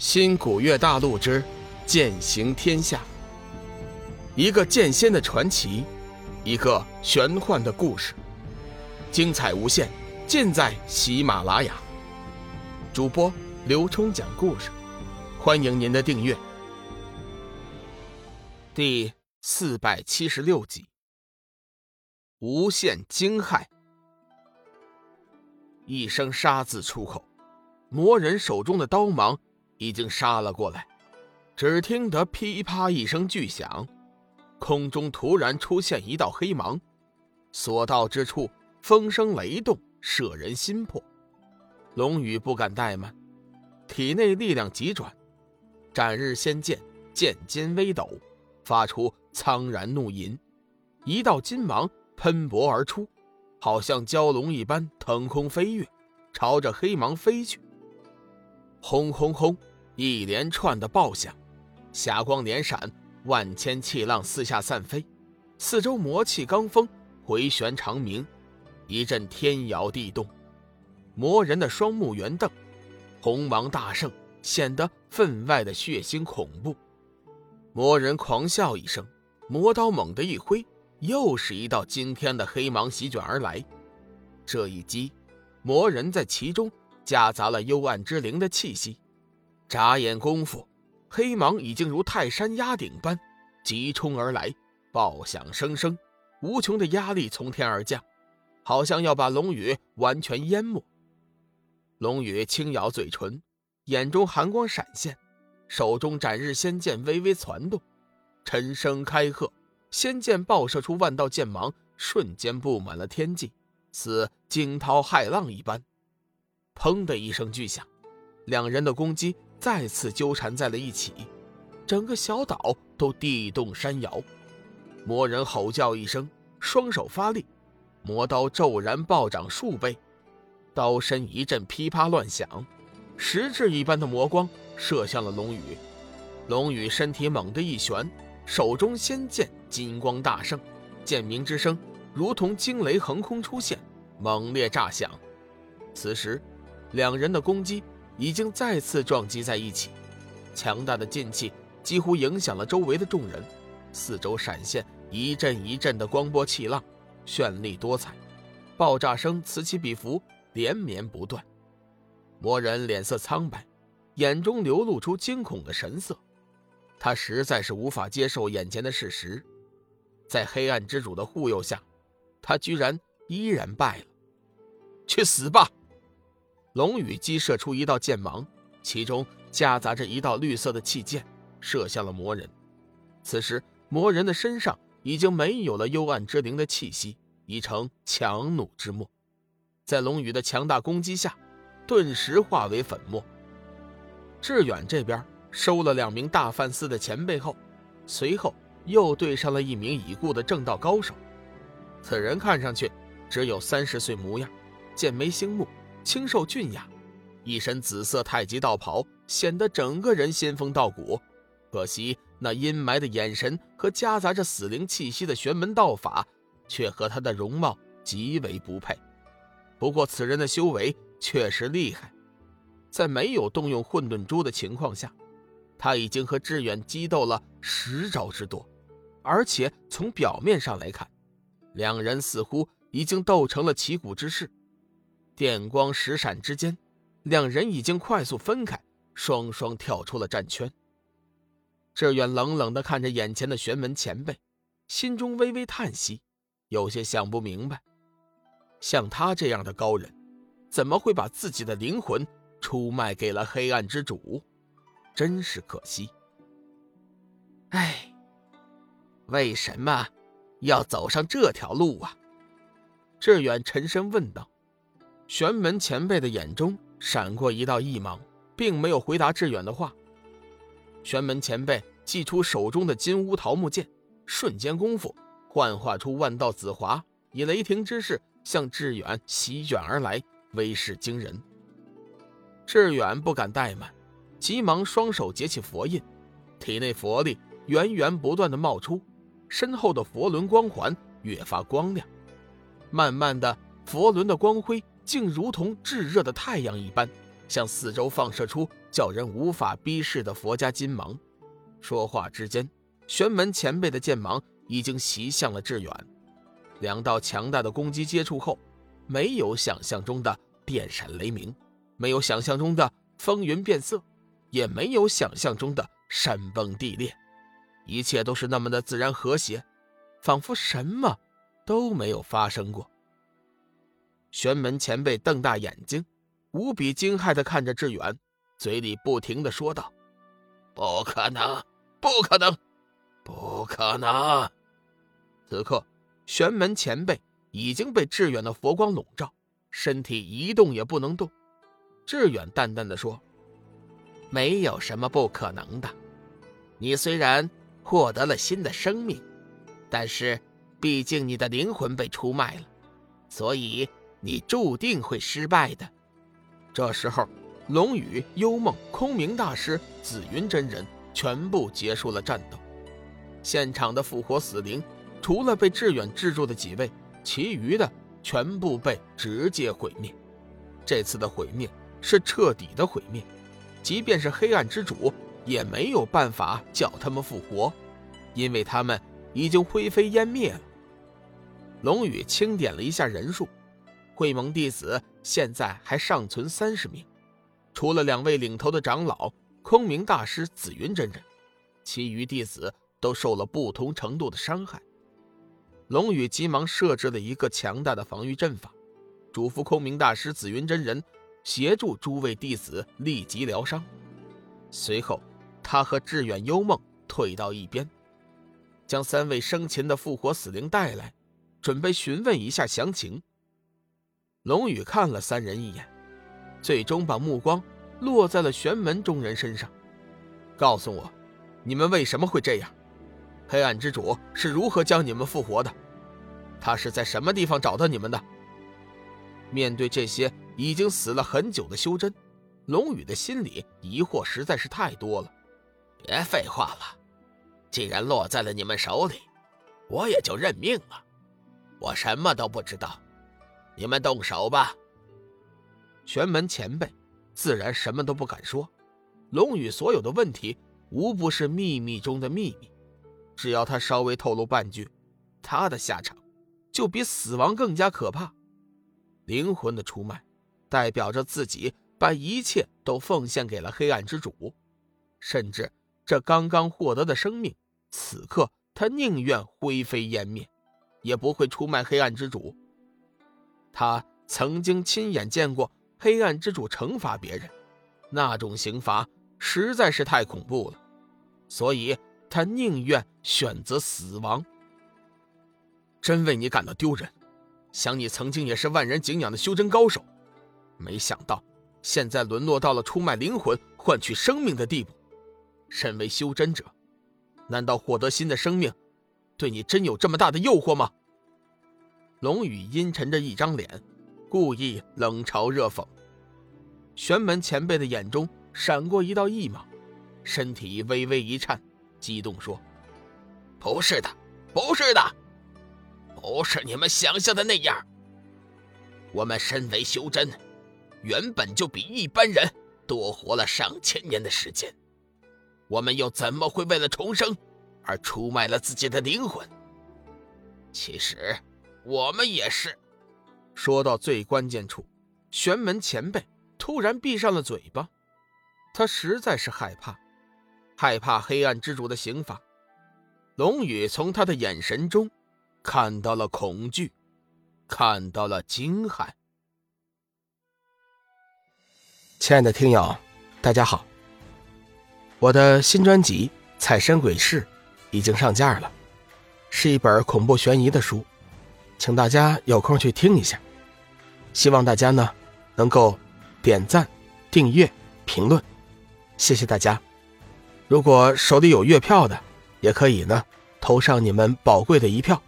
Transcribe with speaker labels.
Speaker 1: 新古月大陆之剑行天下，一个剑仙的传奇，一个玄幻的故事，精彩无限，尽在喜马拉雅。主播刘冲讲故事，欢迎您的订阅。第四百七十六集，无限惊骇。一声杀字出口，魔人手中的刀芒。已经杀了过来，只听得噼啪一声巨响，空中突然出现一道黑芒，所到之处风声雷动，摄人心魄。龙宇不敢怠慢，体内力量急转，斩日仙剑剑尖微抖，发出苍然怒吟，一道金芒喷薄而出，好像蛟龙一般腾空飞跃，朝着黑芒飞去。轰轰轰！一连串的爆响，霞光连闪，万千气浪四下散飞，四周魔气罡风回旋长鸣，一阵天摇地动。魔人的双目圆瞪，红芒大盛，显得分外的血腥恐怖。魔人狂笑一声，魔刀猛地一挥，又是一道惊天的黑芒席卷而来。这一击，魔人在其中夹杂了幽暗之灵的气息。眨眼功夫，黑芒已经如泰山压顶般急冲而来，爆响声声，无穷的压力从天而降，好像要把龙宇完全淹没。龙宇轻咬嘴唇，眼中寒光闪现，手中斩日仙剑微微攒动，沉声开喝，仙剑爆射出万道剑芒，瞬间布满了天际，似惊涛骇浪一般。砰的一声巨响，两人的攻击。再次纠缠在了一起，整个小岛都地动山摇。魔人吼叫一声，双手发力，魔刀骤然暴涨数倍，刀身一阵噼啪乱响，实质一般的魔光射向了龙宇。龙宇身体猛地一旋，手中仙剑金光大盛，剑鸣之声如同惊雷横空出现，猛烈炸响。此时，两人的攻击。已经再次撞击在一起，强大的劲气几乎影响了周围的众人，四周闪现一阵一阵的光波气浪，绚丽多彩，爆炸声此起彼伏，连绵不断。魔人脸色苍白，眼中流露出惊恐的神色，他实在是无法接受眼前的事实，在黑暗之主的护佑下，他居然依然败了，去死吧！龙宇击射出一道剑芒，其中夹杂着一道绿色的气剑，射向了魔人。此时，魔人的身上已经没有了幽暗之灵的气息，已成强弩之末，在龙宇的强大攻击下，顿时化为粉末。志远这边收了两名大梵寺的前辈后，随后又对上了一名已故的正道高手。此人看上去只有三十岁模样，剑眉星目。清瘦俊雅，一身紫色太极道袍，显得整个人仙风道骨。可惜那阴霾的眼神和夹杂着死灵气息的玄门道法，却和他的容貌极为不配。不过此人的修为确实厉害，在没有动用混沌珠的情况下，他已经和志远激斗了十招之多，而且从表面上来看，两人似乎已经斗成了旗鼓之势。电光石闪之间，两人已经快速分开，双双跳出了战圈。志远冷冷地看着眼前的玄门前辈，心中微微叹息，有些想不明白：像他这样的高人，怎么会把自己的灵魂出卖给了黑暗之主？真是可惜。哎，为什么要走上这条路啊？志远沉声问道。玄门前辈的眼中闪过一道异芒，并没有回答志远的话。玄门前辈祭出手中的金乌桃木剑，瞬间功夫幻化出万道紫华，以雷霆之势向志远席卷而来，威势惊人。志远不敢怠慢，急忙双手结起佛印，体内佛力源源不断的冒出，身后的佛轮光环越发光亮，慢慢的，佛轮的光辉。竟如同炙热的太阳一般，向四周放射出叫人无法逼视的佛家金芒。说话之间，玄门前辈的剑芒已经袭向了志远。两道强大的攻击接触后，没有想象中的电闪雷鸣，没有想象中的风云变色，也没有想象中的山崩地裂，一切都是那么的自然和谐，仿佛什么都没有发生过。玄门前辈瞪大眼睛，无比惊骇地看着志远，嘴里不停地说道：“不可能，不可能，不可能！”此刻，玄门前辈已经被志远的佛光笼罩，身体一动也不能动。志远淡淡的说：“没有什么不可能的。你虽然获得了新的生命，但是毕竟你的灵魂被出卖了，所以……”你注定会失败的。这时候，龙宇、幽梦、空明大师、紫云真人全部结束了战斗。现场的复活死灵，除了被志远制住的几位，其余的全部被直接毁灭。这次的毁灭是彻底的毁灭，即便是黑暗之主也没有办法叫他们复活，因为他们已经灰飞烟灭了。龙宇清点了一下人数。会盟弟子现在还尚存三十名，除了两位领头的长老空明大师、紫云真人，其余弟子都受了不同程度的伤害。龙宇急忙设置了一个强大的防御阵法，嘱咐空明大师、紫云真人协助诸位弟子立即疗伤。随后，他和志远、幽梦退到一边，将三位生擒的复活死灵带来，准备询问一下详情。龙宇看了三人一眼，最终把目光落在了玄门中人身上。告诉我，你们为什么会这样？黑暗之主是如何将你们复活的？他是在什么地方找到你们的？面对这些已经死了很久的修真，龙宇的心里疑惑实在是太多了。别废话了，既然落在了你们手里，我也就认命了。我什么都不知道。你们动手吧。玄门前辈自然什么都不敢说。龙宇所有的问题无不是秘密中的秘密，只要他稍微透露半句，他的下场就比死亡更加可怕。灵魂的出卖，代表着自己把一切都奉献给了黑暗之主，甚至这刚刚获得的生命，此刻他宁愿灰飞烟灭，也不会出卖黑暗之主。他曾经亲眼见过黑暗之主惩罚别人，那种刑罚实在是太恐怖了，所以他宁愿选择死亡。真为你感到丢人，想你曾经也是万人敬仰的修真高手，没想到现在沦落到了出卖灵魂换取生命的地步。身为修真者，难道获得新的生命，对你真有这么大的诱惑吗？龙宇阴沉着一张脸，故意冷嘲热讽。玄门前辈的眼中闪过一道异芒，身体微微一颤，激动说：“不是的，不是的，不是你们想象的那样。我们身为修真，原本就比一般人多活了上千年的时间，我们又怎么会为了重生而出卖了自己的灵魂？其实……”我们也是。说到最关键处，玄门前辈突然闭上了嘴巴。他实在是害怕，害怕黑暗之主的刑罚。龙宇从他的眼神中看到了恐惧，看到了惊骇。
Speaker 2: 亲爱的听友，大家好。我的新专辑《彩山鬼事》已经上架了，是一本恐怖悬疑的书。请大家有空去听一下，希望大家呢能够点赞、订阅、评论，谢谢大家。如果手里有月票的，也可以呢投上你们宝贵的一票。